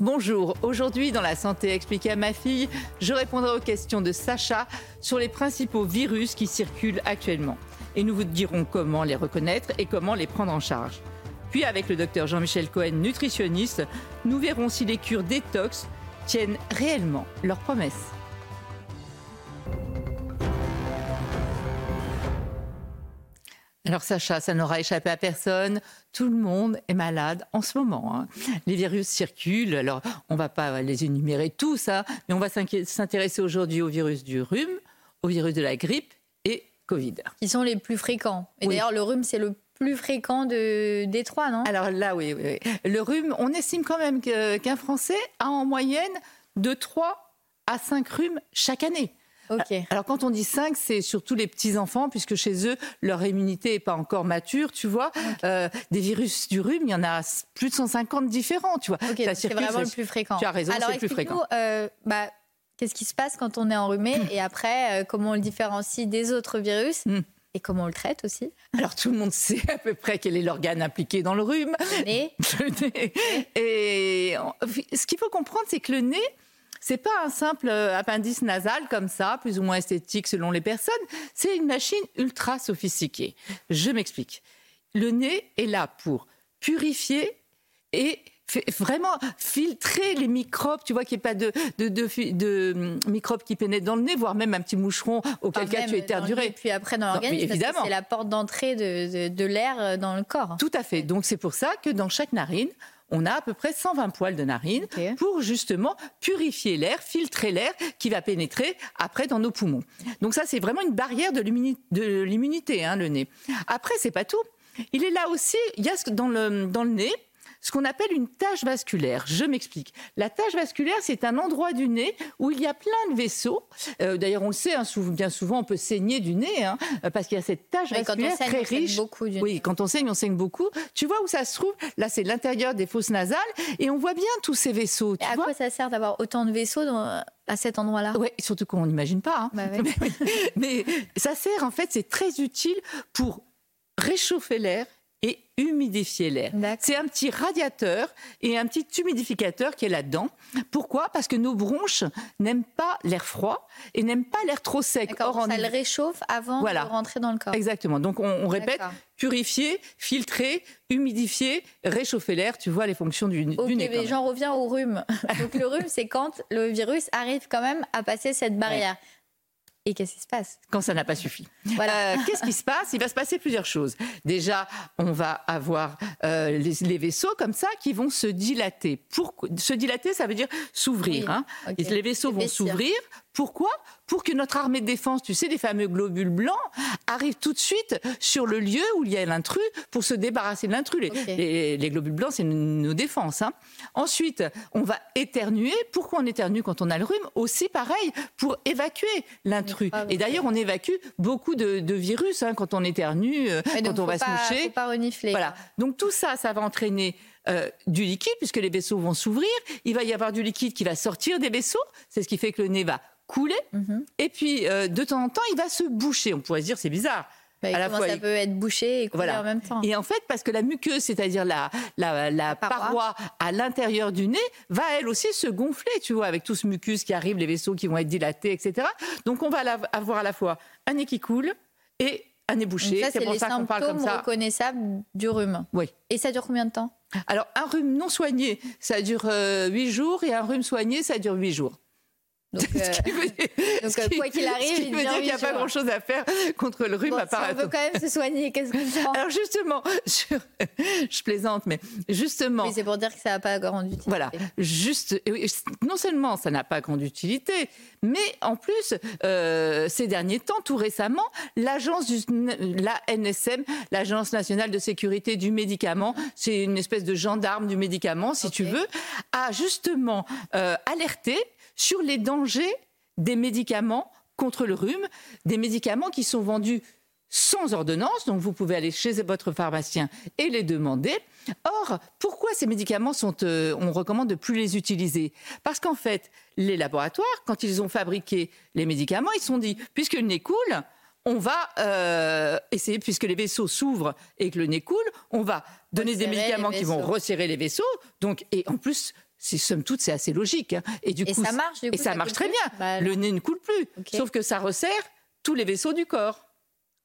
Bonjour, aujourd'hui dans la santé expliquée à ma fille, je répondrai aux questions de Sacha sur les principaux virus qui circulent actuellement. Et nous vous dirons comment les reconnaître et comment les prendre en charge. Puis avec le docteur Jean-Michel Cohen, nutritionniste, nous verrons si les cures détox tiennent réellement leurs promesses. Alors Sacha, ça n'aura échappé à personne. Tout le monde est malade en ce moment. hein. Les virus circulent. Alors on va pas les énumérer tous, hein, mais on va s'intéresser aujourd'hui au virus du rhume, au virus de la grippe et Covid. Qui sont les plus fréquents. Et Oui. d'ailleurs, le rhume, c'est le plus fréquent de, des trois, non? Alors là, oui, oui, oui. Le rhume, on estime quand même qu'un Français a en moyenne de 3 à 5 rhumes chaque année. Ok. Alors quand on dit 5, c'est surtout les petits-enfants, puisque chez eux, leur immunité n'est pas encore mature, tu vois. Euh, des virus du rhume, il y en a plus de 150 différents, tu vois. C'est vraiment le plus fréquent. Tu as raison, c'est le plus fréquent. euh, bah, qu'est-ce qui se passe quand on est enrhumé et après, euh, comment on le différencie des autres virus Hmm. et comment on le traite aussi Alors tout le monde sait à peu près quel est l'organe impliqué dans le rhume. Le nez Le nez. Et ce qu'il faut comprendre, c'est que le nez, c'est pas un simple euh, appendice nasal comme ça, plus ou moins esthétique selon les personnes. C'est une machine ultra sophistiquée. Je m'explique. Le nez est là pour purifier et vraiment filtrer les microbes, tu vois qu'il n'y ait pas de, de, de, fi- de, hum, microbes qui pénètrent dans le nez, voire même un petit moucheron auquel Enfin, cas tu le nez, éternuerais. Puis après dans l'organisme, c'est la porte d'entrée de, de- de l'air euh, dans le corps. Tout à fait. Donc c'est pour ça que dans chaque narine, on a à peu près 120 poils de narine pour justement purifier l'air, filtrer l'air qui va pénétrer après dans nos poumons. Donc ça, c'est vraiment une barrière de l'immunité, hein, le nez. Après, c'est pas tout. Il est là aussi, il y a ce- dans le, dans le nez ce qu'on appelle une tache vasculaire. Je m'explique. La tache vasculaire, c'est un endroit du nez où il y a plein de vaisseaux. Euh, D'ailleurs, on le sait, hein, bien souvent, on peut saigner du nez hein, parce qu'il y a cette tache Oui, quand on vasculaire saigne, très on saigne riche. beaucoup du oui, quand on saigne, on saigne beaucoup. Tu vois où ça se trouve? Là, c'est l'intérieur des fosses nasales et on voit bien tous ces vaisseaux. Tu à vois quoi ça sert d'avoir autant de vaisseaux dans- à cet endroit-là? Ouais, surtout qu'on n'imagine pas. hein. Bah ouais. mais, oui. Mais ça sert, en fait, c'est très utile pour réchauffer l'air et humidifier l'air. C'est un petit radiateur et un petit humidificateur qui est là-dedans. Pourquoi? Parce que nos bronches n'aiment pas l'air froid et n'aiment pas l'air trop sec. Or, en ça le réchauffe avant Voilà. de rentrer dans le corps. Exactement. Donc on, on répète purifier, filtrer, humidifier, réchauffer l'air. Tu vois les fonctions du, du Ok, nez. quand mais même. j'en reviens au rhume. Donc le rhume, c'est quand le virus arrive quand même à passer cette barrière. Et qu'est-ce qui se passe? Quand ça n'a pas suffi. Voilà. Euh, Qu'est-ce qui se passe? Il va se passer plusieurs choses. Déjà, on va avoir euh, les, les vaisseaux comme ça qui vont se dilater. Pourquoi? Se dilater, ça veut dire s'ouvrir. Oui, hein. Les vaisseaux vont s'ouvrir. Pourquoi? Pour que notre armée de défense, tu sais, les fameux globules blancs, arrive tout de suite sur le lieu où il y a l'intrus pour se débarrasser de l'intrus. Les, les- les globules blancs, c'est nos défenses. hein. Ensuite, on va éternuer. Pourquoi on éternue quand on a le rhume? Aussi, pareil, pour évacuer l'intrus. Et d'ailleurs, on évacue beaucoup de, de virus hein, quand on éternue, euh, donc quand on va pas, se moucher. Faut pas renifler. Voilà. Donc tout ça, ça va entraîner euh, du liquide puisque les vaisseaux vont s'ouvrir. Il va y avoir du liquide qui va sortir des vaisseaux. C'est ce qui fait que le nez va couler. Mhm. Et puis euh, de temps en temps, il va se boucher. On pourrait se dire c'est bizarre. Bah, à la comment fois, ça il- peut être bouché et couler Voilà. en même temps? Et en fait, parce que la muqueuse, c'est-à-dire la, la, la paroi. paroi à l'intérieur du nez, va elle aussi se gonfler, tu vois, avec tout ce mucus qui arrive, les vaisseaux qui vont être dilatés, etc. Donc on va avoir à la fois un nez qui coule et un nez bouché. c'est pour les ça qu'on parle comme ça. reconnaissables du rhume. Oui. Et ça dure combien de temps? Alors, un rhume non soigné, ça dure 8 jours, et un rhume soigné, ça dure 8 jours. Donc, euh, donc euh, quoi qu'il arrive, ce qui veut dire qu'il n'y a pas grand-chose à faire contre le rhume bon, à part. Si on veut quand même se soigner, qu'est-ce qu'on fait Alors justement, je, je, plaisante, mais justement. Oui, c'est pour dire que ça n'a pas grande utilité. Voilà, juste, non seulement ça n'a pas grande utilité, mais en plus, euh, ces derniers temps, tout récemment, l'agence du, la NSM, l'agence nationale de sécurité du médicament, c'est une espèce de gendarme du médicament, si okay. tu veux, a justement euh, alerté sur les dangers des médicaments contre le rhume, des médicaments qui sont vendus sans ordonnance, donc vous pouvez aller chez votre pharmacien et les demander. Or, pourquoi ces médicaments sont, euh, on recommande de plus les utiliser? Parce qu'en fait, les laboratoires, quand ils ont fabriqué les médicaments, ils se sont dit, puisque le nez coule, on va euh, essayer, puisque les vaisseaux s'ouvrent et que le nez coule, on va donner resserrer des médicaments qui vont resserrer les vaisseaux. Donc, et en plus, somme toute, c'est assez logique. Hein. Et du et coup, ça marche. Du coup, et ça, ça marche très bien. bah, le nez ne coule plus, okay. sauf que ça resserre tous les vaisseaux du corps.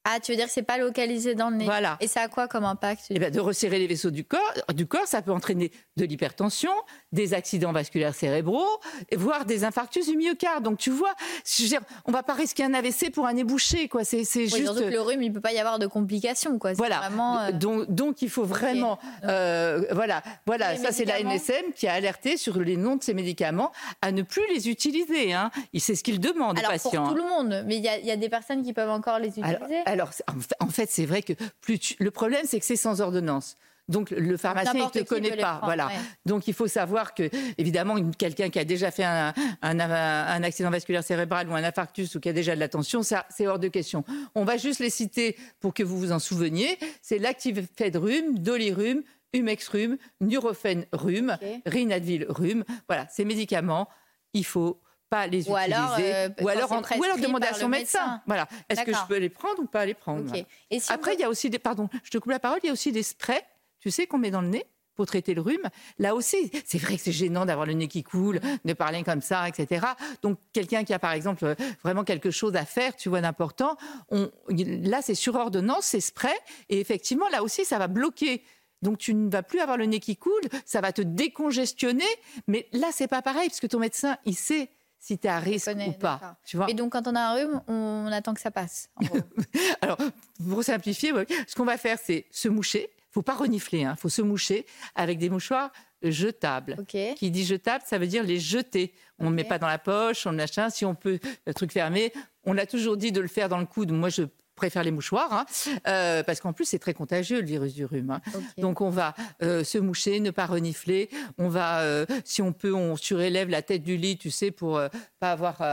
Ah, tu veux dire que c'est pas localisé dans le nez Voilà. Et ça a quoi comme impact? Eh ben, De resserrer les vaisseaux du corps, du corps, ça peut entraîner de l'hypertension, des accidents vasculaires cérébraux, voire des infarctus du myocarde. Donc tu vois, je veux dire, on va pas risquer un AVC pour un nez bouché, quoi. C'est oui, juste. Surtout que le rhume, il peut pas y avoir de complications, quoi. Voilà. Vraiment, euh... donc, donc, il faut vraiment, okay. euh, voilà, voilà. Ça c'est la NSM qui a alerté sur les noms de ces médicaments à ne plus les utiliser. Hein. C'est ce qu'il demande alors, aux patients. Pour tout le monde, mais il y, y, a des personnes qui peuvent encore les utiliser? Alors, alors en fait, c'est vrai que plus tu... le problème, c'est que c'est sans ordonnance. Donc le pharmacien ne te connaît pas, prendre, voilà. Ouais. Donc il faut savoir que évidemment quelqu'un qui a déjà fait un, un, un, accident vasculaire cérébral ou un infarctus ou qui a déjà de la tension, ça c'est hors de question. On va juste les citer pour que vous vous en souveniez. C'est l'actifed rhume, dolirum, humex rhume, nurophène rhume, okay. rinadvil rhume. Voilà, ces médicaments, il faut pas les ou utiliser alors, euh, ou alors, en, ou alors demander à son médecin. médecin. Voilà. Est-ce que je peux les prendre ou pas les prendre? Okay. Et si Après, il y a aussi des pardon, je te coupe la parole, il y a aussi des sprays, tu sais qu'on met dans le nez pour traiter le rhume. Là aussi, c'est vrai que c'est gênant d'avoir le nez qui coule, de parler comme ça, etc. Donc, quelqu'un qui a, par exemple, vraiment quelque chose à faire, tu vois, d'important, on... là, c'est sur ordonnance, c'est spray, et effectivement, là aussi, ça va bloquer donc tu ne vas plus avoir le nez qui coule, ça va te décongestionner, mais là c'est pas pareil parce que ton médecin il sait si tu es à risque connais, ou pas. Tu vois Et donc, quand on a un rhume, on attend que ça passe. Alors, pour simplifier, ce qu'on va faire, c'est se moucher. Il faut pas renifler, il hein. faut se moucher avec des mouchoirs jetables. Okay. Qui dit jetable, ça veut dire les jeter. On ne okay. met pas dans la poche, on machin. Si on peut, le truc fermé, on a toujours dit de le faire dans le coude. Moi, je préfère les mouchoirs, hein, euh, parce qu'en plus c'est très contagieux le virus du rhume. Hein. Okay. Donc on va euh, se moucher, ne pas renifler. On va, euh, si on peut, on surélève la tête du lit, tu sais, pour pas avoir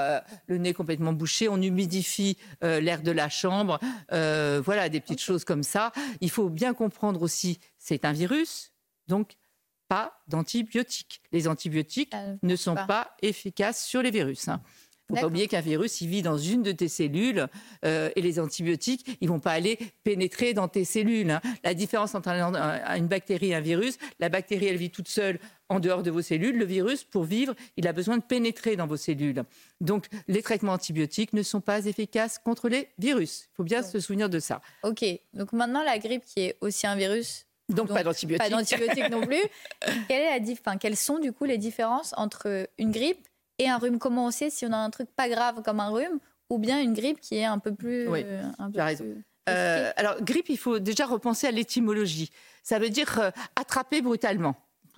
le nez complètement bouché. On humidifie l'air de la chambre. voilà, des petites okay. choses comme ça. Il faut bien comprendre aussi, c'est un virus, donc pas d'antibiotiques. Les antibiotiques ne sont pas. pas. efficaces sur les virus. Hein. Faut pas oublier qu'un virus, il vit dans une de tes cellules euh, et les antibiotiques, ils ne vont pas aller pénétrer dans tes cellules. Hein. La différence entre un, un, une bactérie et un virus, la bactérie, elle vit toute seule en dehors de vos cellules. Le virus, pour vivre, il a besoin de pénétrer dans vos cellules. Donc, les traitements antibiotiques ne sont pas efficaces contre les virus. Il faut bien se souvenir de ça. OK. Donc maintenant, la grippe, qui est aussi un virus, donc, donc, pas d'antibiotiques. Pas d'antibiotiques non plus. Quelle est la dif enfin, quelles sont du coup les différences entre une grippe et un rhume Comment on sait si on a un truc pas grave comme un rhume ou bien une grippe qui est un peu plus. Oui, un tu as raison. Euh, alors, grippe, il faut déjà repenser à l'étymologie. Ça veut dire euh, attraper brutalement.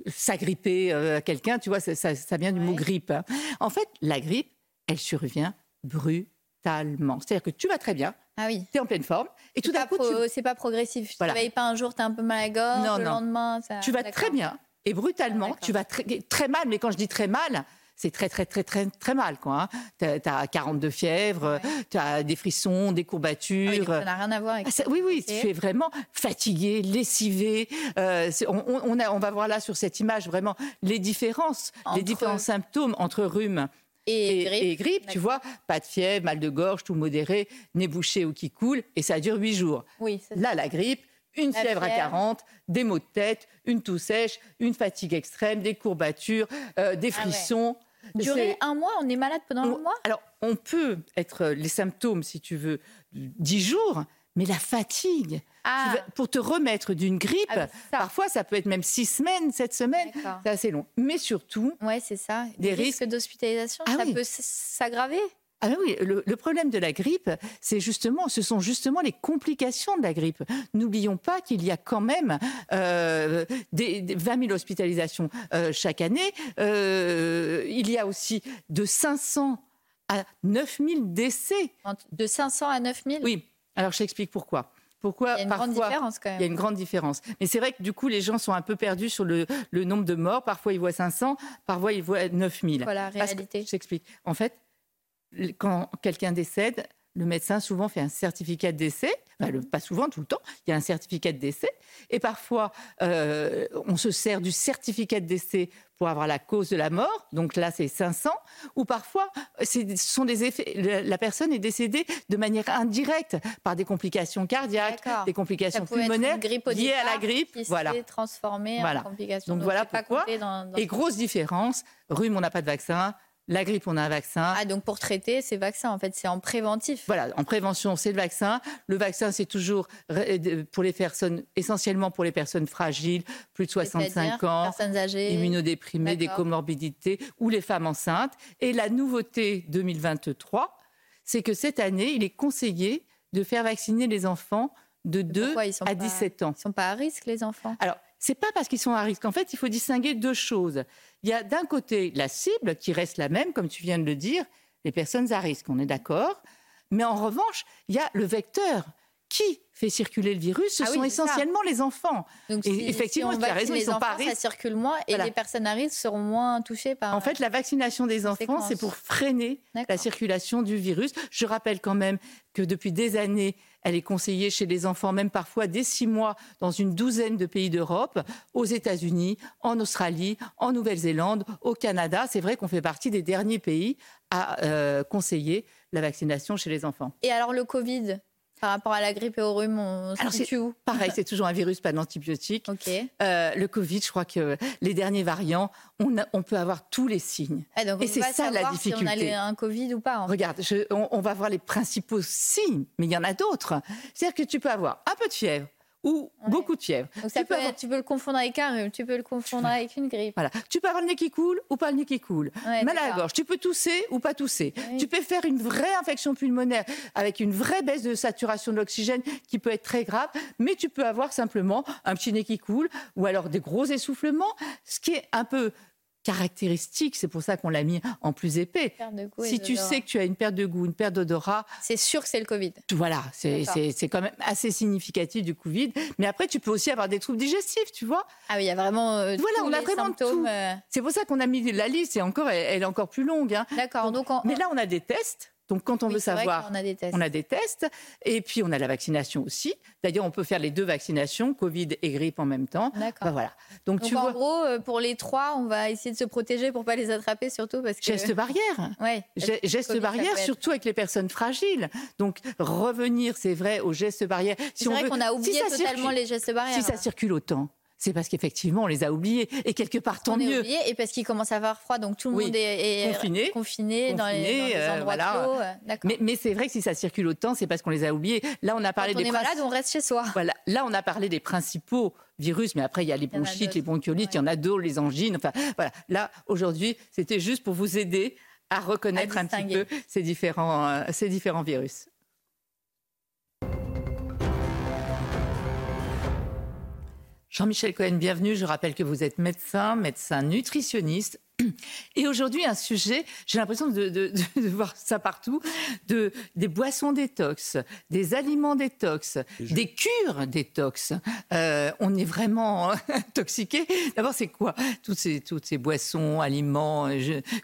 S'agripper euh, à quelqu'un, tu vois, ça, ça, ça vient du Ouais. mot grippe. hein. En fait, la grippe, elle survient brutalement. C'est-à-dire que tu vas très bien, Ah oui. tu es en pleine forme, et tout d'un coup, tu, pro- c'est pas progressif. Tu Voilà. te réveilles pas un jour, tu as un peu mal à la gorge, Non, le non. lendemain, ça. tu vas très bien, et brutalement, Ah, tu vas très, très mal. Mais quand je dis très mal, c'est très, très, très, très, très mal. Quoi, hein. Tu as, 42 fièvres, Ouais. tu as des frissons, des Ah courbatures. oui, donc ça n'a rien à voir avec Ah, ça- oui, oui, tu es vraiment fatigué, lessivé. Euh, on, on- on a- on va voir là sur cette image vraiment les différences, Entre- les différents symptômes entre rhume Et, et, grippe. et grippe. Tu vois, pas de fièvre, mal de gorge, tout modéré, nez bouché ou qui coule, et ça dure huit jours. Oui, Là, la grippe, une fièvre à fièvre. 40, des maux de tête, une toux sèche, une fatigue extrême, des courbatures, euh, des Ah ouais. frissons. Durer un mois, on est malade pendant on- un mois? alors, on peut être euh, les symptômes, si tu veux, dix jours, mais la fatigue, ah. pour te remettre d'une grippe. Ah, parfois, ça peut être même six semaines, sept semaines. C'est assez long. Mais surtout, ouais, c'est ça. Des, risques, d'hospitalisation, ah ça peut s'aggraver? Ah oui, le, problème de la grippe, c'est justement, ce sont justement les complications de la grippe. N'oublions pas qu'il y a quand même euh, des, 20 000 hospitalisations euh, chaque année. Euh, il y a aussi de 500 à 9 000 décès. De 500 à 9 000 Oui. Alors, je t'explique pourquoi. Pourquoi il y a une grande différence quand même. Il y a une grande différence. Mais c'est vrai que du coup, les gens sont un peu perdus sur le, nombre de morts. Parfois, ils voient 500, parfois, ils voient 9000. Voilà, réalité. je t'explique. En fait, quand quelqu'un décède, le médecin souvent fait un certificat de décès, pas souvent, tout le temps, il y a un certificat de décès, et parfois euh, on se sert du certificat de décès pour avoir la cause de la mort, donc là c'est 500, ou parfois ce sont des effets, la personne est décédée de manière indirecte par des complications cardiaques, des complications pulmonaires liées à la grippe, qui voilà. transformé en complications. Donc, voilà pourquoi. et grosse différence, rhume on n'a pas de vaccin, la grippe, on a un vaccin. Ah, donc pour traiter, c'est vaccin, en fait, c'est en préventif. Voilà, en prévention, c'est le vaccin. Le vaccin, c'est toujours euh, pour les personnes, essentiellement pour les personnes fragiles, plus de 65 ans, personnes âgées, immunodéprimées, des comorbidités, ou les femmes enceintes. Et la nouveauté 2023, c'est que cette année, il est conseillé de faire vacciner les enfants de 2 à 17 ans. Ils ne sont pas à risque, les enfants? Alors, c'est pas parce qu'ils sont à risque. En fait, il faut distinguer deux choses. Il y a d'un côté la cible qui reste la même, comme tu viens de le dire, les personnes à risque, on est d'accord. Mais en revanche, il y a le vecteur. Qui fait circuler le virus Ce ah sont essentiellement les enfants. Donc, et effectivement, tu as raison, ils sont pas à risque. Ça circule moins et les personnes à risque seront moins touchées par. En fait, la vaccination des enfants, c'est pour freiner la circulation du virus. Je rappelle quand même que depuis des années, elle est conseillée chez les enfants, même parfois dès six mois, dans une douzaine de pays d'Europe, aux États-Unis, en Australie, en Nouvelle-Zélande, au Canada. C'est vrai qu'on fait partie des derniers pays à euh, conseiller la vaccination chez les enfants. Et alors le Covid? Par rapport à la grippe et au rhume, on se situe où Pareil, c'est toujours un virus, pas d'antibiotiques. Euh, le Covid, je crois que les derniers variants, on, on peut avoir tous les signes. et c'est ça la difficulté. Si on a un Covid ou pas. Regarde, on, va voir les principaux signes, mais il y en a d'autres. C'est-à-dire que tu peux avoir un peu de fièvre, ou beaucoup de fièvre. Donc tu, peux tu, peux le confondre avec un rhume, tu peux le confondre avec une grippe. Voilà. Tu peux avoir le nez qui coule ou pas le nez qui coule. Mal à la gorge, tu peux tousser ou pas tousser. Tu peux faire une vraie infection pulmonaire avec une vraie baisse de saturation de l'oxygène qui peut être très grave, mais tu peux avoir simplement un petit nez qui coule ou alors des gros essoufflements, ce qui est un peu caractéristique, c'est pour ça qu'on l'a mis en plus épais. Si tu sais que tu as une perte de goût, une perte d'odorat... C'est sûr que c'est le Covid. Voilà, c'est quand même assez significatif du Covid. Mais après, tu peux aussi avoir des troubles digestifs, tu vois. Ah oui, il y a vraiment euh, Voilà, on a vraiment symptômes. Euh. C'est pour ça qu'on a mis la liste, et encore, elle, est encore plus longue. Hein. D'accord. Donc, Mais là, on a des tests donc, quand on veut savoir, on a, des tests. on a des tests. Et puis, on a la vaccination aussi. D'ailleurs, on peut faire les deux vaccinations, Covid et grippe en même temps. D'accord. Bah, voilà. Donc, tu en gros, euh, pour les trois, on va essayer de se protéger pour pas les attraper, surtout parce que. Geste barrière. Ouais. Geste barrière, surtout avec les personnes fragiles. Donc, revenir, c'est vrai, aux gestes barrières. Si c'est vrai qu'on a oublié totalement les gestes barrières. Si ça circule autant c'est parce qu'effectivement, on les a oubliés. Et quelque part, tant mieux. Oubliés, et parce qu'il commence à avoir froid, donc tout le monde est, confiné, confiné, dans, les, euh, endroits clos. Mais, mais c'est vrai que si ça circule autant, c'est parce qu'on les a oubliés. Là, on a parlé Quand on des. est malade, on reste chez soi. Voilà. Là, on a parlé des principaux virus, mais après, il y a les bronchites, les bronchiolites, il y en a d'autres, les angines. Enfin, voilà. Là, aujourd'hui, c'était juste pour vous aider à reconnaître un petit peu ces différents, euh, ces différents virus. Jean-Michel Cohen, bienvenue. Je rappelle que vous êtes médecin, médecin nutritionniste. Et aujourd'hui, un sujet, j'ai l'impression de, voir ça partout, de, des boissons détox, des aliments détox, des cures détox. Euh, on est vraiment intoxiqué. D'abord, c'est quoi toutes ces, toutes ces boissons, aliments,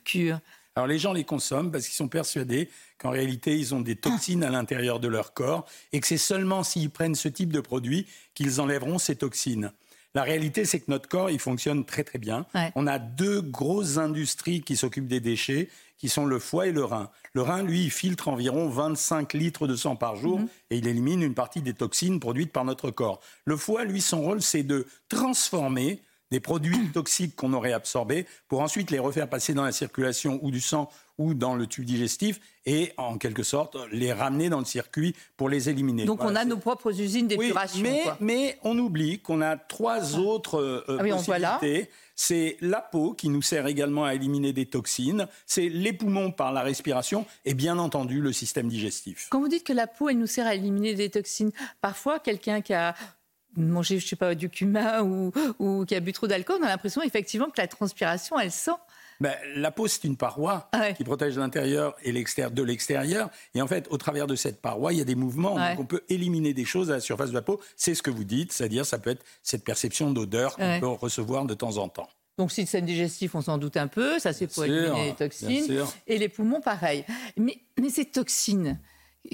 cures? Alors les gens les consomment parce qu'ils sont persuadés qu'en réalité ils ont des toxines à l'intérieur de leur corps et que c'est seulement s'ils prennent ce type de produit qu'ils enlèveront ces toxines. La réalité, c'est que notre corps, il fonctionne très très bien. On a deux grosses industries qui s'occupent des déchets, qui sont le foie et le rein. Le rein, lui, il filtre environ 25 litres de sang par jour mhm. et il élimine une partie des toxines produites par notre corps. Le foie, lui, son rôle, c'est de transformer des produits toxiques qu'on aurait absorbés pour ensuite les refaire passer dans la circulation ou du sang ou dans le tube digestif et en quelque sorte les ramener dans le circuit pour les éliminer. Donc on a nos propres usines d'épuration. mais, mais, on oublie qu'on a trois ah. autres euh, ah oui, possibilités. C'est la peau qui nous sert également à éliminer des toxines, c'est les poumons par la respiration et bien entendu le système digestif. Quand vous dites que la peau, elle nous sert à éliminer des toxines, parfois quelqu'un qui a mangé, je sais pas, du cumin ou, ou qui a bu trop d'alcool, on a l'impression effectivement que la transpiration, elle sent ben, la peau, c'est une paroi qui protège l'intérieur et l'extérieur de l'extérieur. Et en fait, au travers de cette paroi, il y a des mouvements. Donc, on peut éliminer des choses à la surface de la peau. C'est ce que vous dites, c'est-à-dire ça peut être cette perception d'odeur qu'on peut recevoir de temps en temps. Donc, système digestif, on s'en doute un peu, ça c'est pour éliminer les toxines. Et les poumons, pareil. Mais, mais ces toxines,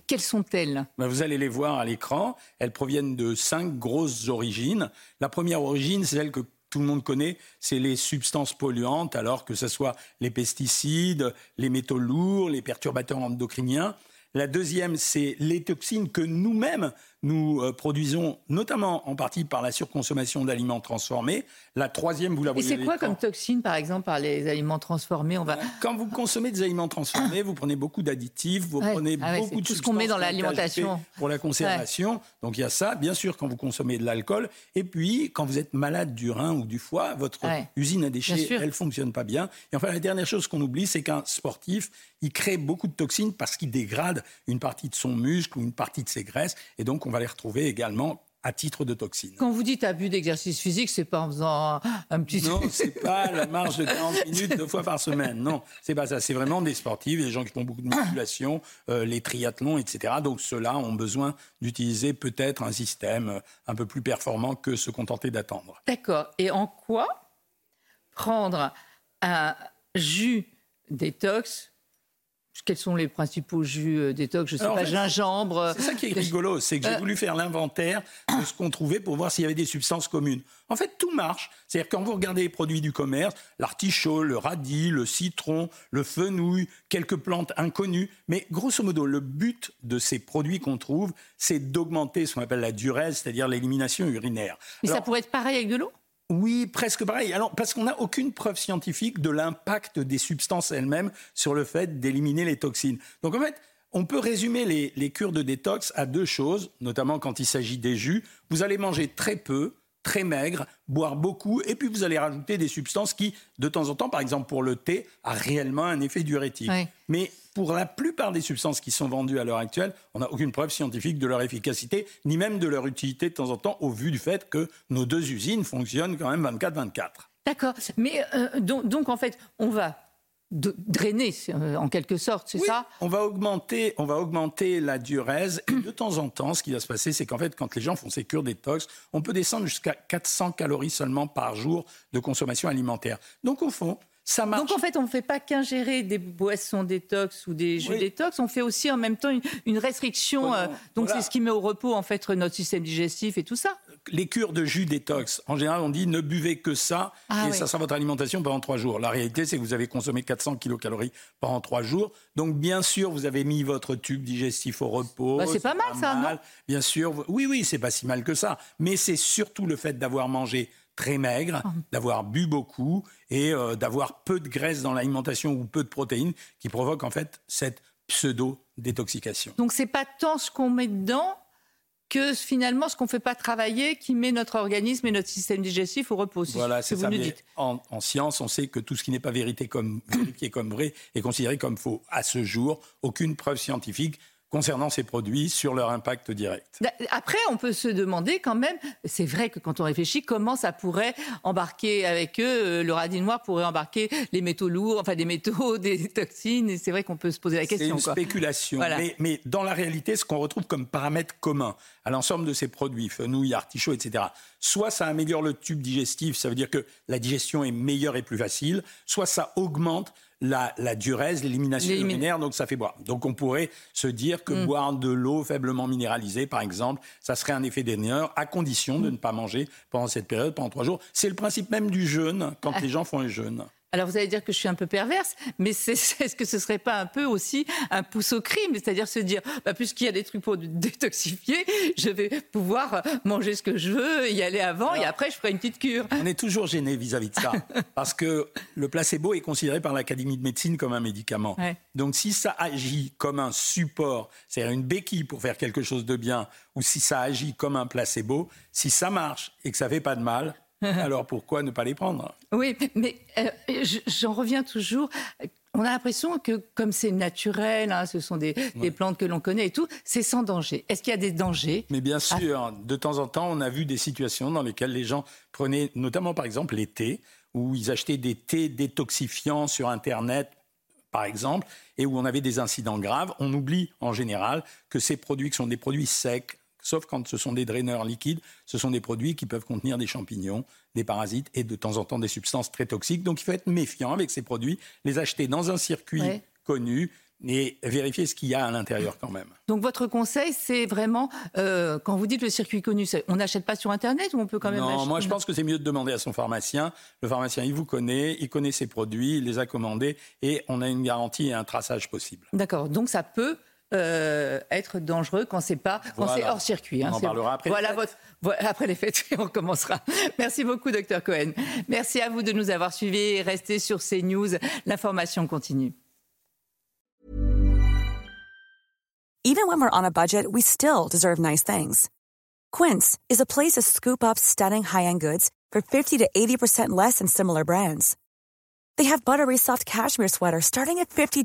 quelles sont-elles? Ben, Vous allez les voir à l'écran. Elles proviennent de cinq grosses origines. La première origine, c'est celle que tout le monde connaît, c'est les substances polluantes, alors que ce soit les pesticides, les métaux lourds, les perturbateurs endocriniens. La deuxième, c'est les toxines que nous-mêmes, nous euh, produisons notamment en partie par la surconsommation d'aliments transformés. La troisième, vous la voyez. Et c'est quoi comme toxine, par exemple, par les aliments transformés? On va... Quand vous consommez des aliments transformés, vous prenez beaucoup d'additifs, vous prenez ah beaucoup de tout ce qu'on met dans l'alimentation pour la conservation. Donc il y a ça, bien sûr, quand vous consommez de l'alcool. Et puis, quand vous êtes malade du rein ou du foie, votre usine à déchets, elle fonctionne pas bien. Et enfin, la dernière chose qu'on oublie, c'est qu'un sportif, il crée beaucoup de toxines parce qu'il dégrade une partie de son muscle ou une partie de ses graisses. Et donc, on va les retrouver également à titre de toxines. Quand vous dites abus d'exercice physique, c'est pas en faisant un petit... Non, c'est pas la marche de 40 minutes deux fois par semaine. Non, c'est pas ça. C'est vraiment des sportifs, des gens qui font beaucoup de musculation, euh, les triathlons, etc. Donc ceux-là ont besoin d'utiliser peut-être un système euh, un peu plus performant que se contenter d'attendre. D'accord. Et en quoi prendre un jus détox quels sont les principaux jus euh, détox? Je sais pas, gingembre. Euh, c'est ça qui est rigolo, c'est que j'ai euh, voulu faire l'inventaire de ce qu'on trouvait pour voir s'il y avait des substances communes. En fait, tout marche. C'est-à-dire quand vous regardez les produits du commerce, l'artichaut, le radis, le citron, le fenouil, quelques plantes inconnues, mais grosso modo, le but de ces produits qu'on trouve, c'est d'augmenter ce qu'on appelle la durée, c'est-à-dire l'élimination urinaire. Mais ça pourrait être pareil avec de l'eau? Oui, presque pareil. Alors, parce qu'on n'a aucune preuve scientifique de l'impact des substances elles-mêmes sur le fait d'éliminer les toxines. Donc, en fait, on peut résumer les, les, cures de détox à deux choses, notamment quand il s'agit des jus. Vous allez manger très peu, très maigre, boire beaucoup, et puis vous allez rajouter des substances qui, de temps en temps, par exemple pour le thé, a réellement un effet diurétique. Mais pour la plupart des substances qui sont vendues à l'heure actuelle, on n'a aucune preuve scientifique de leur efficacité, ni même de leur utilité de temps en temps, au vu du fait que nos deux usines fonctionnent quand même 24-24. D'accord. Mais euh, donc, en fait, on va de drainer euh, en quelque sorte, c'est ça? On va augmenter, on va augmenter la durèse. Et de temps en temps, ce qui va se passer, c'est qu'en fait, quand les gens font ces cures détox, on peut descendre jusqu'à 400 calories seulement par jour de consommation alimentaire. Donc au fond, ça marche. Donc en fait, on ne fait pas qu'ingérer des boissons détox ou des jus détox, on fait aussi en même temps une, restriction. Euh, donc c'est ce qui met au repos en fait notre système digestif et tout ça les cures de jus détox, en général, on dit ne buvez que ça ah et ça sera votre alimentation pendant trois jours. La réalité, c'est que vous avez consommé 400 kilocalories pendant trois jours. Donc, bien sûr, vous avez mis votre tube digestif au repos. Bah, c'est pas mal, ça, non? Bien sûr. Oui, oui, c'est pas si mal que ça. Mais c'est surtout le fait d'avoir mangé très maigre, ah. d'avoir bu beaucoup et euh, d'avoir peu de graisse dans l'alimentation ou peu de protéines qui provoque en fait cette pseudo-détoxication. Donc, c'est pas tant ce qu'on met dedans que finalement ce qu'on ne fait pas travailler qui met notre organisme et notre système digestif au repos. Voilà, c'est ça. En, en, science, on sait que tout ce qui n'est pas vérité comme, vérifié comme vrai est considéré comme faux. À ce jour, aucune preuve scientifique concernant ces produits sur leur impact direct. Après, on peut se demander quand même, c'est vrai que quand on réfléchit, comment ça pourrait embarquer avec eux, euh, le radis noir pourrait embarquer les métaux lourds, enfin des métaux, des toxines, et c'est vrai qu'on peut se poser la question. C'est une spéculation, mais, mais, dans la réalité, ce qu'on retrouve comme paramètre commun à l'ensemble de ces produits, fenouil, artichaut, etc., soit ça améliore le tube digestif, ça veut dire que la digestion est meilleure et plus facile, soit ça augmente la, la durée, l'élimination urinaire, donc ça fait boire. Donc on pourrait se dire que mm. boire de l'eau faiblement minéralisée, par exemple, ça serait un effet d'énergie, à condition de mm. ne pas manger pendant cette période, pendant trois jours. C'est le principe même du jeûne, quand ah. les gens font un jeûne. Alors vous allez dire que je suis un peu perverse, mais est-ce que ce serait pas un peu aussi un pouce au crime, c'est-à-dire se dire, bah, puisqu'il y a des trucs pour détoxifier, je vais pouvoir manger ce que je veux, y aller avant, et après je ferai une petite cure. On est toujours gêné vis-à-vis de ça, parce que le placebo est considéré par l'Académie de médecine comme un médicament. Donc si ça agit comme un support, c'est-à-dire une béquille pour faire quelque chose de bien, ou si ça agit comme un placebo, si ça marche et que ça fait pas de mal, alors pourquoi ne pas les prendre? Oui, mais euh, j'en reviens toujours. On a l'impression que comme c'est naturel, hein, ce sont des, plantes que l'on connaît et tout, c'est sans danger. Est-ce qu'il y a des dangers Mais bien sûr, de temps en temps, on a vu des situations dans lesquelles les gens prenaient, notamment par exemple les thés, où ils achetaient des thés détoxifiants sur Internet, par exemple, et où on avait des incidents graves. On oublie en général que ces produits, qui sont des produits secs, sauf quand ce sont des draineurs liquides, ce sont des produits qui peuvent contenir des champignons, des parasites et de temps en temps des substances très toxiques. Donc il faut être méfiant avec ces produits, les acheter dans un circuit connu et vérifier ce qu'il y a à l'intérieur quand même. Donc votre conseil, c'est vraiment, euh, quand vous dites le circuit connu, on n'achète pas sur Internet ou on peut quand même Non, moi je pense que c'est mieux de demander à son pharmacien. Le pharmacien, il vous connaît, il connaît ses produits, il les a commandés et on a une garantie et un traçage possible. D'accord, donc ça peut euh, être dangereux quand c'est pas quand c'est hors circuit. Hein, on en parlera après. Voilà votre après les fêtes, on commencera. Merci beaucoup, docteur Cohen. Merci à vous de nous avoir suivis et restez sur CNews. L'information continue. Even when we're on a budget, we still deserve nice things. Quince is a place to scoop up stunning high-end goods for 50 to 80% less than similar brands. They have buttery soft cashmere sweaters starting at $50